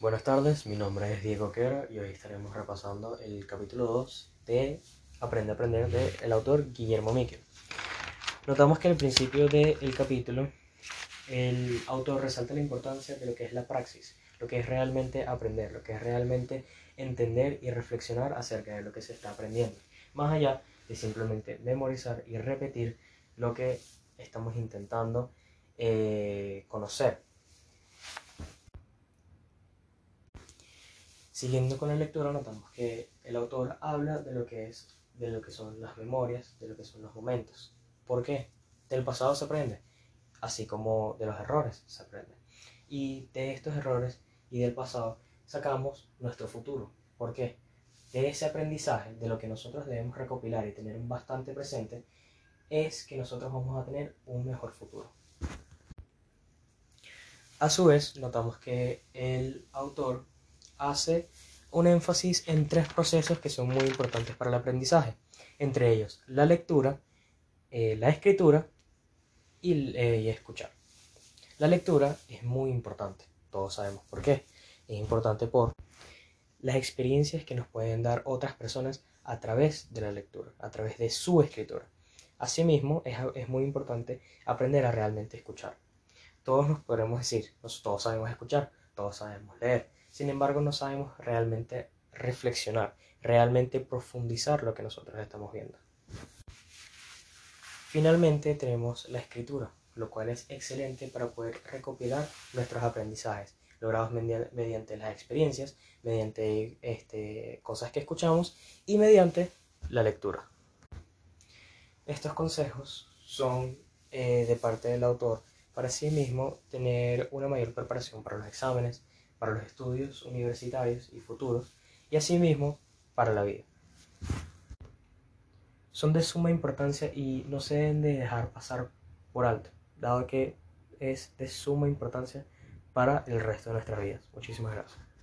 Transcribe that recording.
Buenas tardes, mi nombre es Diego Quera y hoy estaremos repasando el capítulo 2 de Aprende a Aprender del autor Guillermo Miquel. Notamos que al principio del capítulo el autor resalta la importancia de lo que es la praxis, lo que es realmente aprender, lo que es realmente entender y reflexionar acerca de lo que se está aprendiendo, más allá de simplemente memorizar y repetir lo que estamos intentando eh, conocer. Siguiendo con la lectura notamos que el autor habla de lo que es de lo que son las memorias, de lo que son los momentos. ¿Por qué? Del pasado se aprende, así como de los errores se aprende. Y de estos errores y del pasado sacamos nuestro futuro. ¿Por qué? De ese aprendizaje, de lo que nosotros debemos recopilar y tener bastante presente, es que nosotros vamos a tener un mejor futuro. A su vez, notamos que el autor hace un énfasis en tres procesos que son muy importantes para el aprendizaje, entre ellos la lectura, eh, la escritura y, eh, y escuchar. La lectura es muy importante, todos sabemos por qué. Es importante por las experiencias que nos pueden dar otras personas a través de la lectura, a través de su escritura. Asimismo, es, es muy importante aprender a realmente escuchar. Todos nos podremos decir, todos sabemos escuchar, todos sabemos leer, sin embargo, no sabemos realmente reflexionar, realmente profundizar lo que nosotros estamos viendo. Finalmente tenemos la escritura, lo cual es excelente para poder recopilar nuestros aprendizajes, logrados mediante las experiencias, mediante este, cosas que escuchamos y mediante la lectura. Estos consejos son eh, de parte del autor para sí mismo tener una mayor preparación para los exámenes, para los estudios universitarios y futuros, y asimismo para la vida. Son de suma importancia y no se deben de dejar pasar por alto, dado que es de suma importancia para el resto de nuestras vidas. Muchísimas gracias.